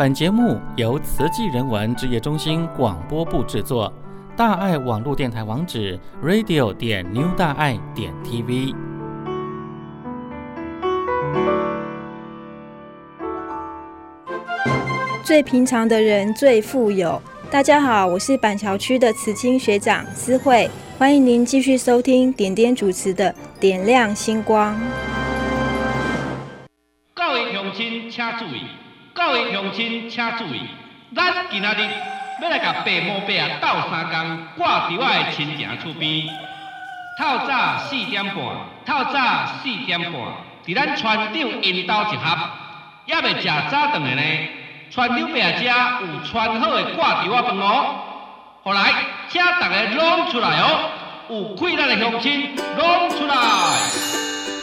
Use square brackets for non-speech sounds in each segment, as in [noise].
本节目由慈济人文职业中心广播部制作。大爱网络电台网址：radio 点 new 大爱点 tv。最平常的人最富有。大家好，我是板桥区的慈青学长思慧，欢迎您继续收听点点主持的《点亮星光》。各位乡亲请注意，各位乡亲请注意，咱今仔日要来甲白毛伯啊斗三工，挂伫我的亲情厝边。透早四点半，透早四点半，伫咱船长因兜集合，也未食早顿的呢。船长伯啊，遮有穿好的挂伫我饭哦。后来，请大家拢出来哦，有困难的乡亲拢出来。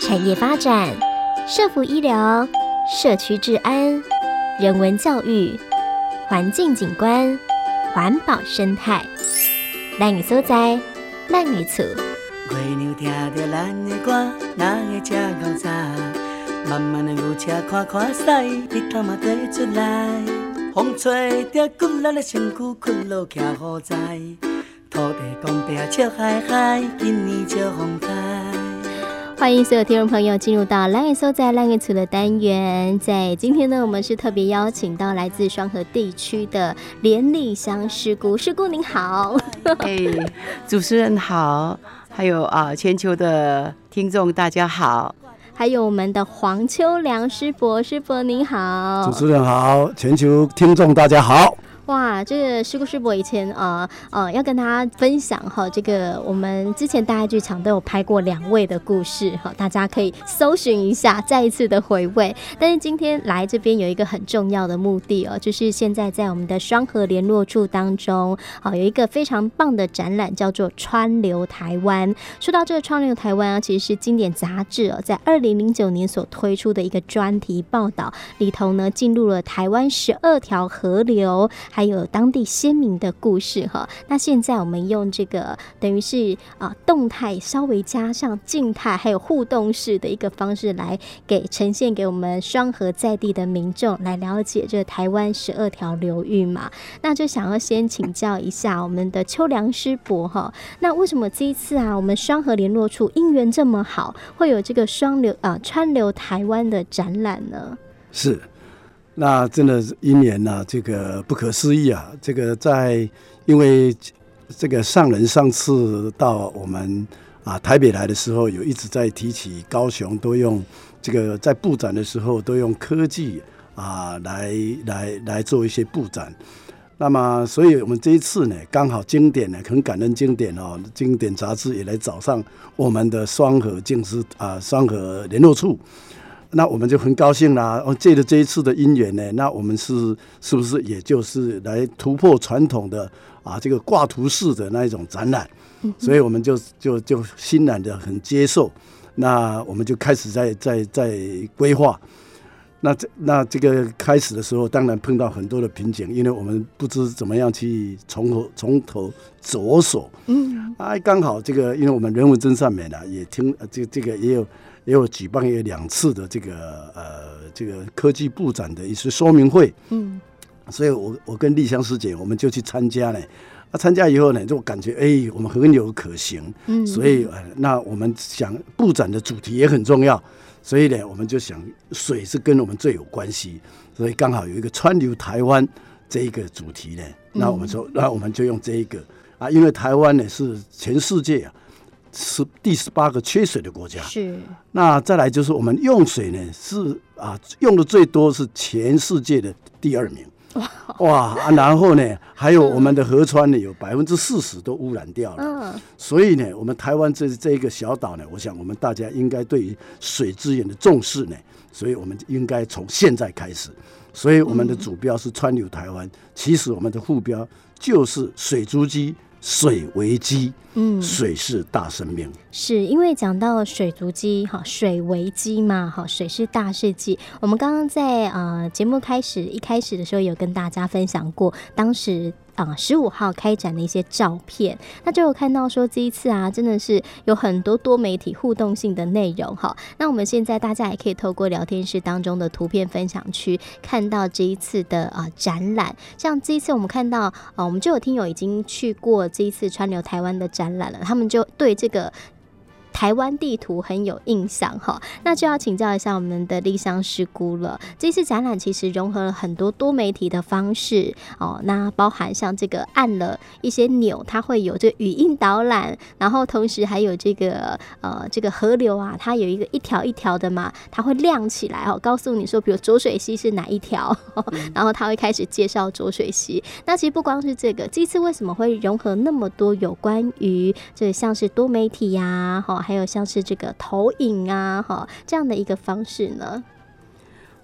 产业发展、社福医疗、社区治安、人文教育、环境景观、环保生态，咱的所在，咱的厝。月娘听着咱的歌，哪会这敖杂？慢慢的牛车看看西，日头嘛低出来。风吹着骨力的身躯，困落徛好在。土地公伯笑嗨嗨，今年笑风开。欢迎所有听众朋友进入到咱的所在、咱的单元。在今天呢，我们是特别邀请到来自双河地区的连丽香师姑。师姑您好，哎，主持人好，还有啊，全球的听众大家好，还有我们的黄秋良师伯，师伯您好，主持人好，全球听众大家好。哇，这个师姑师伯以前呃呃要跟大家分享哈，这个我们之前大爱剧场都有拍过两位的故事哈，大家可以搜寻一下，再一次的回味。但是今天来这边有一个很重要的目的哦，就是现在在我们的双河联络处当中，好有一个非常棒的展览，叫做《川流台湾》。说到这个《川流台湾》啊，其实是经典杂志哦，在二零零九年所推出的一个专题报道里头呢，进入了台湾十二条河流。还有当地鲜明的故事哈，那现在我们用这个等于是啊动态稍微加上静态，还有互动式的一个方式来给呈现给我们双和在地的民众来了解这台湾十二条流域嘛。那就想要先请教一下我们的秋良师伯哈，那为什么这一次啊我们双和联络处因缘这么好，会有这个双流啊川流台湾的展览呢？是。那真的是因缘呐，这个不可思议啊！这个在因为这个上人上次到我们啊台北来的时候，有一直在提起高雄都用这个在布展的时候都用科技啊来来来做一些布展。那么，所以我们这一次呢，刚好经典呢，很感恩经典哦，经典杂志也来找上我们的双和静思啊双和联络处。那我们就很高兴啦！哦，借着这一次的因缘呢，那我们是是不是也就是来突破传统的啊这个挂图式的那一种展览？所以我们就就就欣然的很接受。那我们就开始在在在规划。那这那这个开始的时候，当然碰到很多的瓶颈，因为我们不知怎么样去从头从头着手。嗯，啊，刚好这个，因为我们人文真善美呢，也听这这个也有。也有举办有两次的这个呃这个科技布展的一些说明会，嗯，所以我我跟丽香师姐我们就去参加呢，啊，参加以后呢，就感觉哎、欸，我们很有可行，嗯，所以呃，那我们想布展的主题也很重要，所以呢，我们就想水是跟我们最有关系，所以刚好有一个川流台湾这一个主题呢，那我们说，那我们就用这一个。啊，因为台湾呢是全世界啊。是第十八个缺水的国家。是。那再来就是我们用水呢，是啊，用的最多是全世界的第二名。哇。哇啊，然后呢，还有我们的河川呢，有百分之四十都污染掉了。嗯。所以呢，我们台湾这这一个小岛呢，我想我们大家应该对于水资源的重视呢，所以我们应该从现在开始。所以我们的主标是川流台湾，嗯，其实我们的副标就是水足迹。水为基，嗯，水是大生命。是因为讲到水足机，哈，水为基嘛，哈，水是大世纪。我们刚刚在呃节目开始一开始的时候，有跟大家分享过，当时。啊十五号开展的一些照片，那就有看到说这一次啊，真的是有很多多媒体互动性的内容哈。那我们现在大家也可以透过聊天室当中的图片分享区看到这一次的啊展览，像这一次我们看到啊，我们就有听友已经去过这一次川流台湾的展览了，他们就对这个。台湾地图很有印象哈，那就要请教一下我们的丽香师姑了。这次展览其实融合了很多多媒体的方式哦，那包含像这个按了一些钮，它会有这个语音导览，然后同时还有这个呃这个河流啊，它有一个一条一条的嘛，它会亮起来哦，告诉你说，比如浊水溪是哪一条，然后它会开始介绍浊水溪。那其实不光是这个，这次为什么会融合那么多有关于这像是多媒体呀、啊，哈？还有像是这个投影啊，哈，这样的一个方式呢？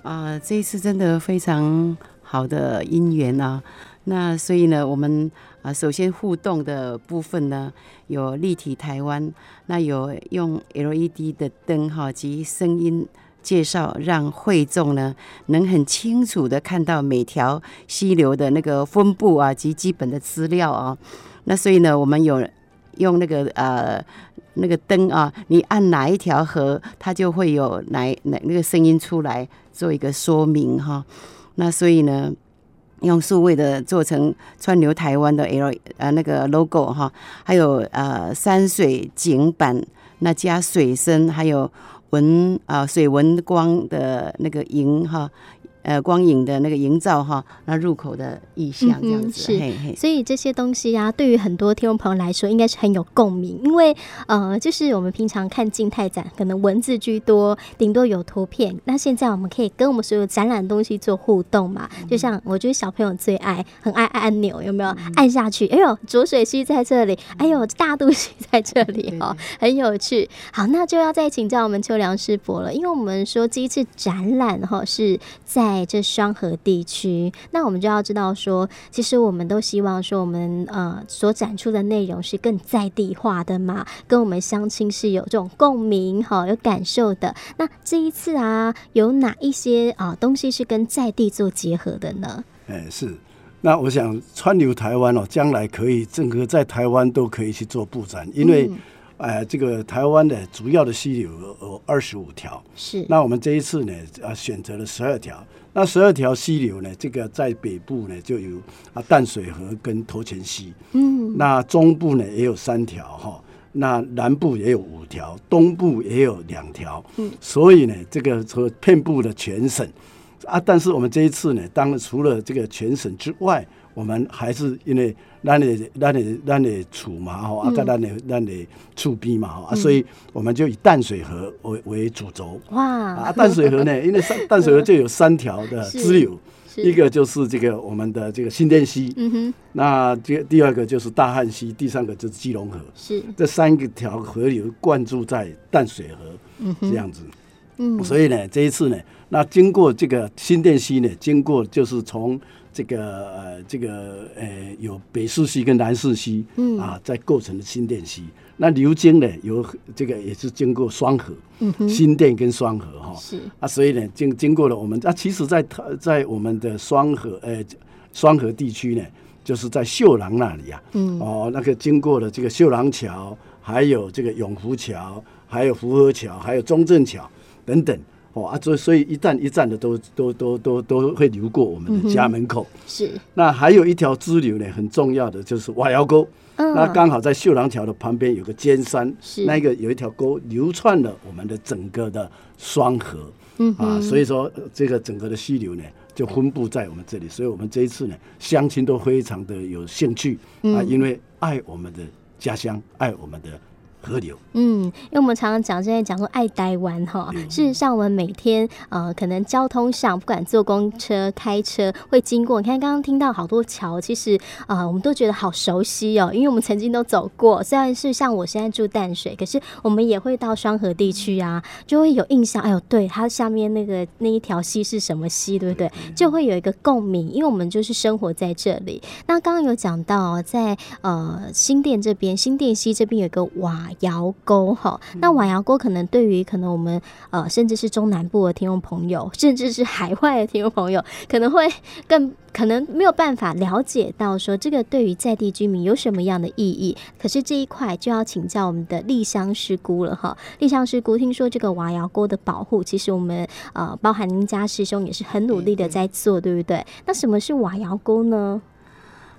啊、这一次真的非常好的因缘啊。那所以呢，我们啊，首先互动的部分呢，有立体台湾，那有用 LED 的灯哈及声音介绍，让会众呢能很清楚的看到每条溪流的那个分布啊及基本的资料啊。那所以呢，我们有用那个呃。那个灯啊，你按哪一条河，它就会有哪哪那个声音出来，做一个说明哈。那所以呢，用数位的做成川流台湾的 L 呃那个 logo 哈，还有呃山水景板，那加水声，还有纹啊水纹光的那个银哈。呃，光影的那个营造哈，那入口的意象这样子，嗯、是嘿嘿，所以这些东西啊，对于很多听众朋友来说，应该是很有共鸣，因为呃，就是我们平常看静态展，可能文字居多，顶多有图片。那现在我们可以跟我们所有展览东西做互动嘛？嗯、就像我觉得小朋友最爱，很爱按按钮，有没有？嗯、按下去，哎呦，浊水溪在这里，哎呦，大肚溪在这里哦，很有趣。好，那就要再请教我们秋良师伯了，因为我们说这一次展览哈是在。在这双河地区，那我们就要知道说，其实我们都希望说，我们呃所展出的内容是更在地化的嘛，跟我们相亲是有这种共鸣哈，有感受的。那这一次啊，有哪一些啊东西是跟在地做结合的呢？哎，是。那我想川流台湾哦，将来可以整个在台湾都可以去做布展，因为。嗯哎，这个台湾的主要的溪流有二十五条，是。那我们这一次呢，啊，选择了十二条。那十二条溪流呢，这个在北部呢就有啊淡水河跟头前溪，嗯。那中部呢也有三条哈，那南部也有五条，东部也有两条，嗯。所以呢，这个说遍布了全省啊。但是我们这一次呢，当然除了这个全省之外，我们还是因为。咱的咱的咱的厝嘛吼，啊，跟咱的咱的厝边嘛吼，啊，所以我们就以淡水河为为主轴。哇！啊，淡水河呢，[laughs] 因为三淡水河就有三条的支流，一个就是这个我们的这个新店溪，嗯哼，那这第二个就是大汉溪，第三个就是基隆河，是这三个条河流灌注在淡水河，嗯哼，这样子，嗯，所以呢，这一次呢，那经过这个新店溪呢，经过就是从。这个呃，这个呃，有北四溪跟南四溪，嗯啊，在构成的新店溪。那流经呢，有这个也是经过双河，嗯哼，新店跟双河哈，是啊，所以呢，经经过了我们啊，其实在，在在我们的双河呃双河地区呢，就是在秀廊那里啊，嗯哦，那个经过了这个秀廊桥，还有这个永福桥，还有福和桥，还有中正桥等等。哦啊，所以所以一站一站的都都都都都会流过我们的家门口。嗯、是。那还有一条支流呢，很重要的就是瓦窑沟。嗯。那刚好在秀廊桥的旁边有个尖山，是。那个有一条沟流窜了我们的整个的双河。嗯。啊，所以说这个整个的溪流呢，就分布在我们这里。所以我们这一次呢，乡亲都非常的有兴趣啊，因为爱我们的家乡，爱我们的。河流，嗯，因为我们常常讲，现在讲说爱台湾哈。事实上，我们每天呃，可能交通上不管坐公车、开车会经过。你看，刚刚听到好多桥，其实啊、呃，我们都觉得好熟悉哦，因为我们曾经都走过。虽然是像我现在住淡水，可是我们也会到双河地区啊，就会有印象。哎呦，对，它下面那个那一条溪是什么溪，对不对？就会有一个共鸣，因为我们就是生活在这里。那刚刚有讲到，在呃新店这边，新店溪这边有一个瓦。窑沟哈。那瓦窑沟可能对于可能我们呃甚至是中南部的听众朋友，[laughs] 甚至是海外的听众朋友，可能会更可能没有办法了解到说这个对于在地居民有什么样的意义。可是这一块就要请教我们的丽香师姑了哈。丽香师姑，听说这个瓦窑沟的保护，其实我们呃包含您家师兄也是很努力的在做，对不对？那什么是瓦窑沟呢？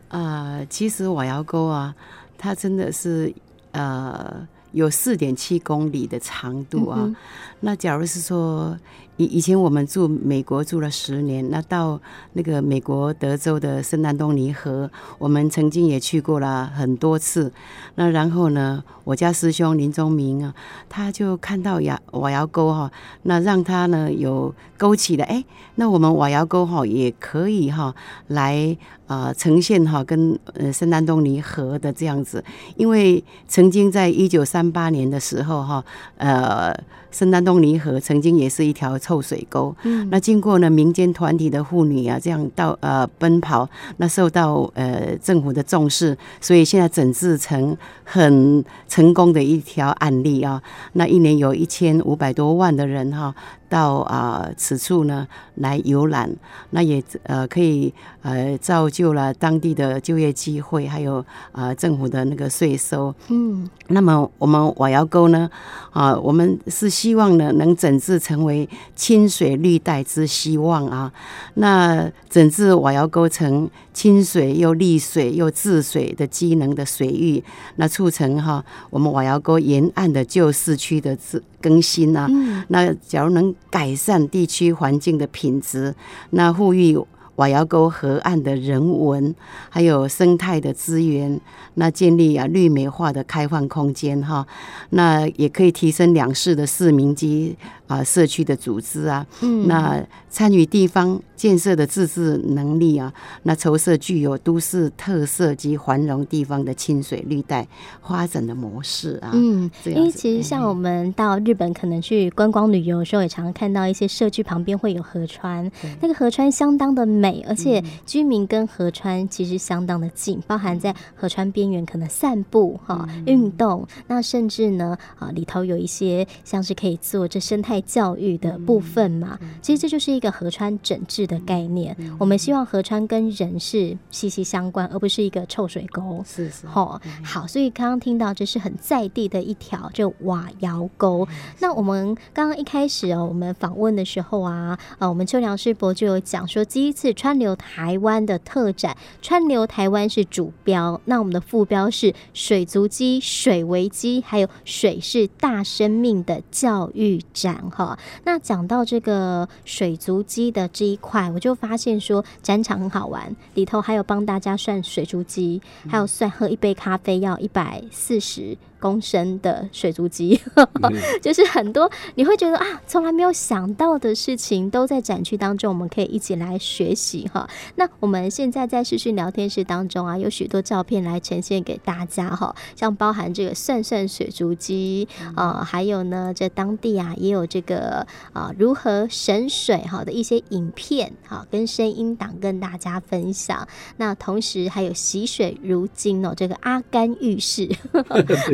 啊、呃，其实瓦窑沟啊，它真的是呃有四点七公里的长度啊。嗯、那假如是说以以前我们住美国住了十年，那到那个美国德州的圣安东尼河，我们曾经也去过了很多次。那然后呢，我家师兄林宗明啊，他就看到瓦瓦窑沟哈，那让他呢有勾起了哎，那我们瓦窑沟哈也可以哈来。啊、呈现哈跟呃圣安东尼河的这样子，因为曾经在一九三八年的时候哈，呃，圣丹东尼河曾经也是一条臭水沟。嗯，那经过呢民间团体的妇女啊这样到呃奔跑，那受到呃政府的重视，所以现在整治成很成功的一条案例啊。那一年有一千五百多万的人哈。到啊、呃、此处呢来游览，那也呃可以呃造就了当地的就业机会，还有啊、呃、政府的那个税收。嗯，那么我们瓦窑沟呢啊，我们是希望呢能整治成为清水绿带之希望啊。那整治瓦窑沟成清水又利水又治水的机能的水域，那促成哈、啊、我们瓦窑沟沿岸的旧市区的治。更新啊，那假如能改善地区环境的品质，那呼吁瓦窑沟河岸的人文还有生态的资源，那建立啊绿美化的开放空间哈，那也可以提升两市的市民及啊社区的组织啊，嗯那参与地方。建设的自治能力啊，那筹设具有都市特色及繁荣地方的清水绿带发展的模式啊。嗯，因为其实像我们到日本可能去观光旅游的时候，也常常看到一些社区旁边会有河川，那个河川相当的美，而且居民跟河川其实相当的近，包含在河川边缘可能散步哈、运动，那甚至呢啊里头有一些像是可以做这生态教育的部分嘛。其实这就是一个河川整治的概念，我们希望河川跟人是息息相关，而不是一个臭水沟。是是，好，好，所以刚刚听到这是很在地的一条，就瓦窑沟。那我们刚刚一开始哦，我们访问的时候啊，啊，我们秋良师伯就有讲说，第一次川流台湾的特展，川流台湾是主标，那我们的副标是水足迹、水为机，还有水是大生命的教育展。哈，那讲到这个水族机的这一块。我就发现说展场很好玩，里头还有帮大家算水族机，还有算喝一杯咖啡要一百四十公升的水足迹，[laughs] 就是很多你会觉得啊，从来没有想到的事情都在展区当中，我们可以一起来学习哈。那我们现在在视讯聊天室当中啊，有许多照片来呈现给大家哈，像包含这个算算水族机啊，还有呢，这当地啊也有这个啊如何省水哈的一些影片哈，跟声音档跟大家分享。那同时还有洗水如金哦，这个阿甘浴室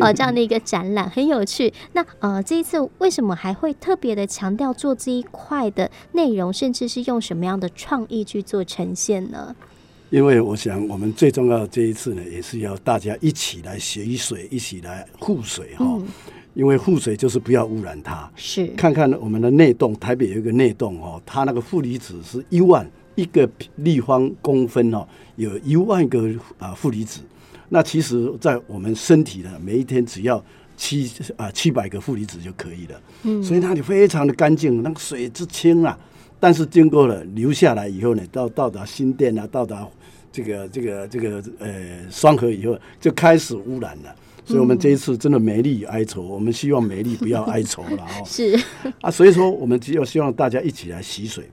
啊。[laughs] 这样的一个展览很有趣。那呃，这一次为什么还会特别的强调做这一块的内容，甚至是用什么样的创意去做呈现呢？因为我想，我们最重要的这一次呢，也是要大家一起来学水，一起来护水哈。嗯、因为护水就是不要污染它。是。看看我们的内洞，台北有一个内洞哦，它那个负离子是一万一个立方公分哦，有一万个啊负离子。那其实，在我们身体呢，每一天只要七啊七百个负离子就可以了。嗯，所以那里非常的干净，那个水之清啊。但是经过了流下来以后呢，到到达新店啊，到达这个这个这个呃双河以后，就开始污染了。所以我们这一次真的美丽与哀愁，我们希望美丽不要哀愁了 [laughs] 哦。是啊，所以说我们只有希望大家一起来洗水。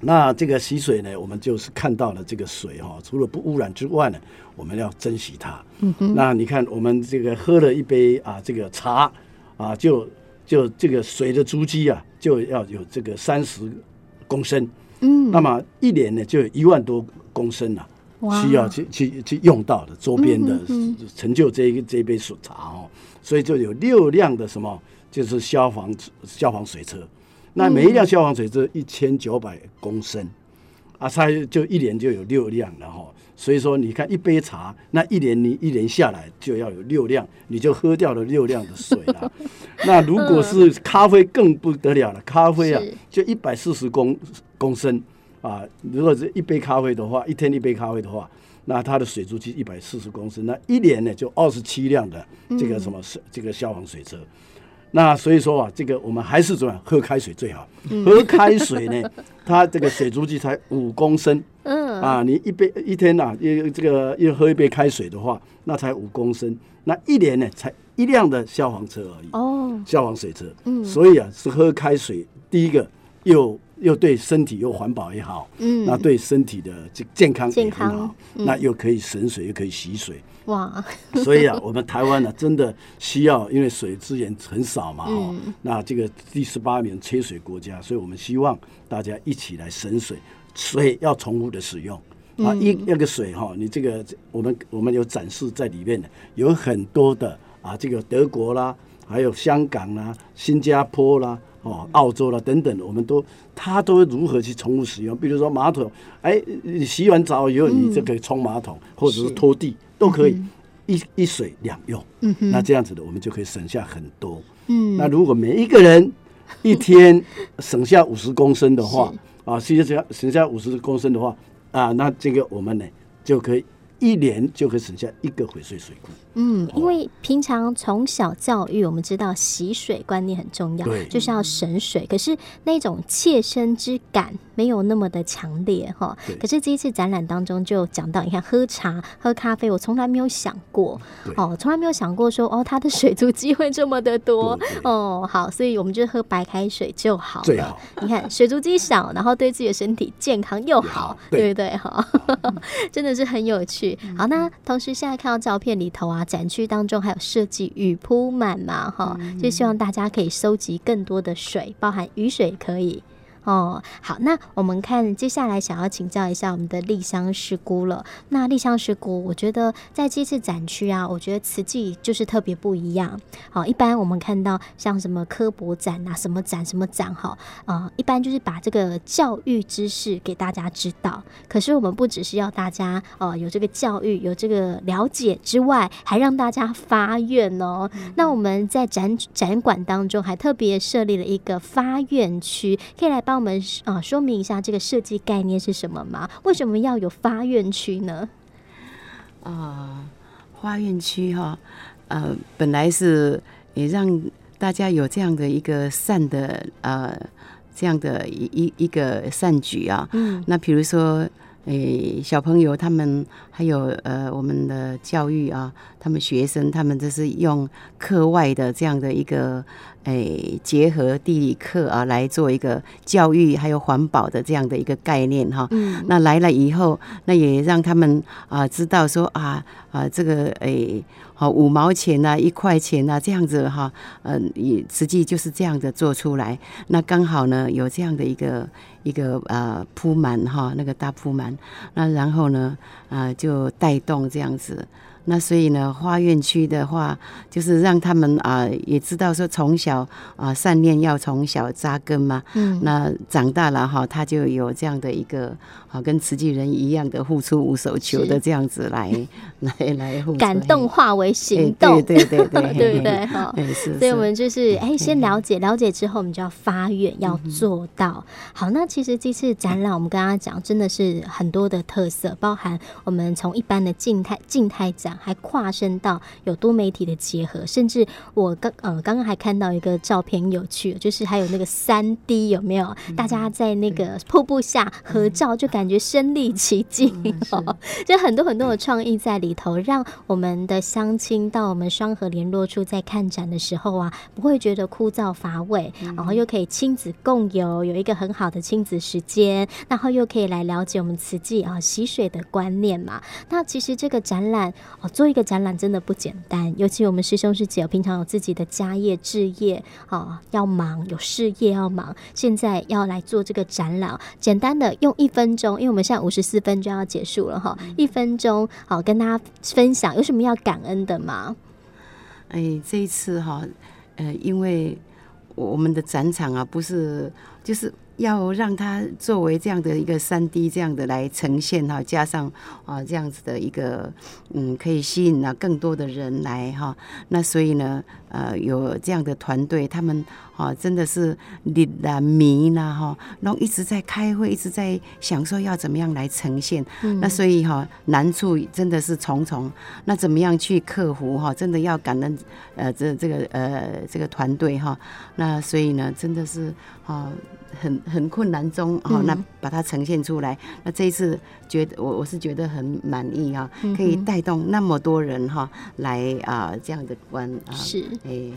那这个洗水呢，我们就是看到了这个水哈，除了不污染之外呢，我们要珍惜它。嗯哼。那你看，我们这个喝了一杯啊，这个茶啊，就就这个水的足迹啊，就要有这个三十公升。嗯。那么一年呢，就有一万多公升了。需要去去去用到的周边的成就这一这一杯水茶哦，所以就有六辆的什么，就是消防消防水车，那每一辆消防水车一千九百公升，啊，它就一年就有六辆了哈。所以说，你看一杯茶，那一年你一年下来就要有六辆，你就喝掉了六辆的水了。[laughs] 那如果是咖啡更不得了了，咖啡啊就一百四十公公升啊。如果是一杯咖啡的话，一天一杯咖啡的话，那它的水足迹一百四十公升，那一年呢就二十七辆的这个什么水这个消防水车。那所以说啊，这个我们还是怎么样喝开水最好。喝开水呢，[laughs] 它这个水足迹才五公升。嗯啊，你一杯一天呐、啊，一这个又喝一杯开水的话，那才五公升，那一年呢才一辆的消防车而已。哦，消防水车。嗯，所以啊，是喝开水，第一个又又对身体又环保也好。嗯，那对身体的这健康也很好。嗯、那又可以省水，又可以洗水。哇，[laughs] 所以啊，我们台湾呢、啊，真的需要，因为水资源很少嘛。哦，嗯、那这个第十八名缺水国家，所以我们希望大家一起来省水。水要重复的使用啊，一那个水哈，你这个我们我们有展示在里面的，有很多的啊，这个德国啦，还有香港啦、新加坡啦、哦澳洲啦等等，我们都他都如何去重复使用？比如说马桶，哎，你洗完澡以后，你就可以冲马桶，或者是拖地都可以，一一水两用。嗯那这样子的，我们就可以省下很多。嗯，那如果每一个人一天省下五十公升的话。啊，剩下省下五十公升的话，啊，那这个我们呢就可以一年就可以省下一个回水水库。嗯，因为平常从小教育，我们知道洗水观念很重要，对，就是要省水。可是那种切身之感没有那么的强烈哈。可是这一次展览当中就讲到，你看喝茶、喝咖啡，我从来没有想过哦，从来没有想过说哦，它的水族机会这么的多 [laughs] 哦。好，所以我们就喝白开水就好了。最好。你看水族机少，然后对自己的身体健康又好，对不对？哈，[laughs] 真的是很有趣。好，那同时现在看到照片里头啊。展区当中还有设计雨铺满嘛，哈，就希望大家可以收集更多的水，包含雨水可以。哦，好，那我们看接下来想要请教一下我们的丽香师姑了。那丽香师姑，我觉得在这次展区啊，我觉得瓷器就是特别不一样。好，一般我们看到像什么科博展啊，什么展什么展，哈，啊，一般就是把这个教育知识给大家知道。可是我们不只是要大家呃有这个教育，有这个了解之外，还让大家发愿哦。嗯、那我们在展展馆当中还特别设立了一个发愿区，可以来帮。我们啊，说明一下这个设计概念是什么吗？为什么要有发愿区呢？啊、呃，发愿区哈，呃，本来是也让大家有这样的一个善的呃这样的一一一个善举啊。嗯。那比如说，诶，小朋友他们还有呃我们的教育啊，他们学生他们就是用课外的这样的一个。诶，结合地理课啊，来做一个教育还有环保的这样的一个概念哈。嗯。那来了以后，那也让他们啊知道说啊啊这个诶好五毛钱呐、啊，一块钱呐、啊，这样子哈，嗯，也实际就是这样的做出来。那刚好呢有这样的一个一个呃铺满哈，那个大铺满，那然后呢啊就带动这样子。那所以呢，花园区的话，就是让他们啊、呃、也知道说，从小啊、呃、善念要从小扎根嘛。嗯。那长大了哈，他就有这样的一个啊，跟慈济人一样的付出无所求的这样子来是 [laughs] 来来互感动化为行动。对对对对，对 [laughs] 不对？哈。所以我们就是哎，先了解了解之后，我们就要发愿要做到。好，那其实这次展览，我们刚刚讲真的是很多的特色，包含我们从一般的静态静态展。还跨身到有多媒体的结合，甚至我刚呃刚刚还看到一个照片有趣，就是还有那个三 D 有没有？大家在那个瀑布下合照，就感觉身临其境，哦，[laughs] 就很多很多的创意在里头，让我们的乡亲到我们双和联络处在看展的时候啊，不会觉得枯燥乏味，然后又可以亲子共游，有一个很好的亲子时间，然后又可以来了解我们瓷器啊洗水的观念嘛。那其实这个展览。哦，做一个展览真的不简单，尤其我们师兄师姐平常有自己的家业置业哦，要忙，有事业要忙，现在要来做这个展览，简单的用一分钟，因为我们现在五十四分就要结束了哈，一分钟好跟大家分享有什么要感恩的吗？哎，这一次哈，呃，因为我们的展场啊，不是就是。要让它作为这样的一个三 D 这样的来呈现哈，加上啊这样子的一个嗯，可以吸引啊更多的人来哈。那所以呢，呃，有这样的团队，他们啊真的是力啦迷啦哈，然后一直在开会，一直在想说要怎么样来呈现。嗯、那所以哈难处真的是重重。那怎么样去克服哈？真的要感恩呃这这个呃这个团队哈。那所以呢，真的是啊。很很困难中哈，那把它呈现出来。嗯、那这一次觉得我我是觉得很满意哈，可以带动那么多人哈来啊这样的观啊是哎，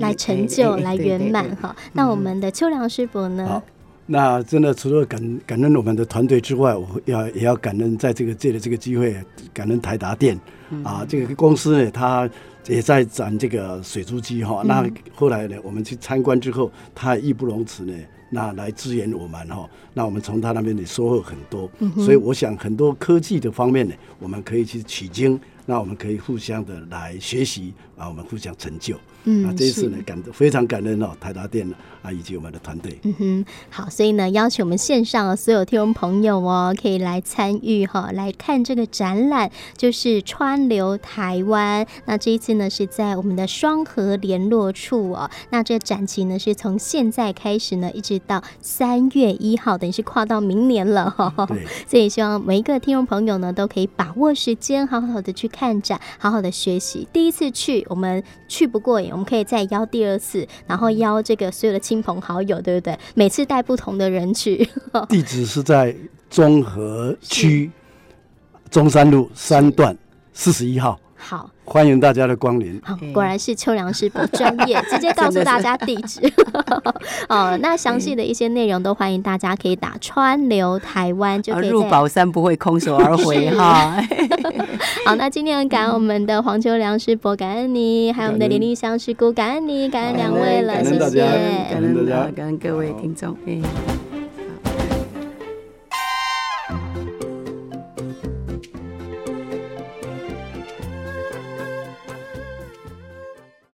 来成就来圆满哈。那我们的秋良师伯呢？好，那真的除了感感恩我们的团队之外，我要也要感恩在这个借的这个机会，感恩台达电、嗯、啊这个公司呢，他也在展这个水珠机哈。嗯、那后来呢，我们去参观之后，他义不容辞呢。那来支援我们哈，那我们从他那边也收获很多，所以我想很多科技的方面呢，我们可以去取经，那我们可以互相的来学习啊，我们互相成就。嗯，那这一次呢，感非常感恩哦，台达电啊，以及我们的团队。嗯哼，好，所以呢，邀请我们线上的所有听众朋友哦，可以来参与哈，来看这个展览，就是川流台湾。那这一次呢，是在我们的双河联络处哦。那这个展期呢，是从现在开始呢，一直到三月一号，等于是跨到明年了哈。对。[laughs] 所以希望每一个听众朋友呢，都可以把握时间，好好的去看展，好好的学习。第一次去，我们去不过瘾。我们可以再邀第二次，然后邀这个所有的亲朋好友，对不对？每次带不同的人去。[laughs] 地址是在中和区中山路三段四十一号。好，欢迎大家的光临。好，果然是秋良师不专业，直接告诉大家地址。[laughs] 哦，那详细的一些内容都欢迎大家可以打“川流台湾”就可以。入宝山不会空手而回 [laughs] 哈。[laughs] 好，那今天很感恩我们的黄秋良师伯，感恩你，还有我们的林丽香师姑，感恩你，感恩两位了，谢谢，感恩大家，感恩各位听众。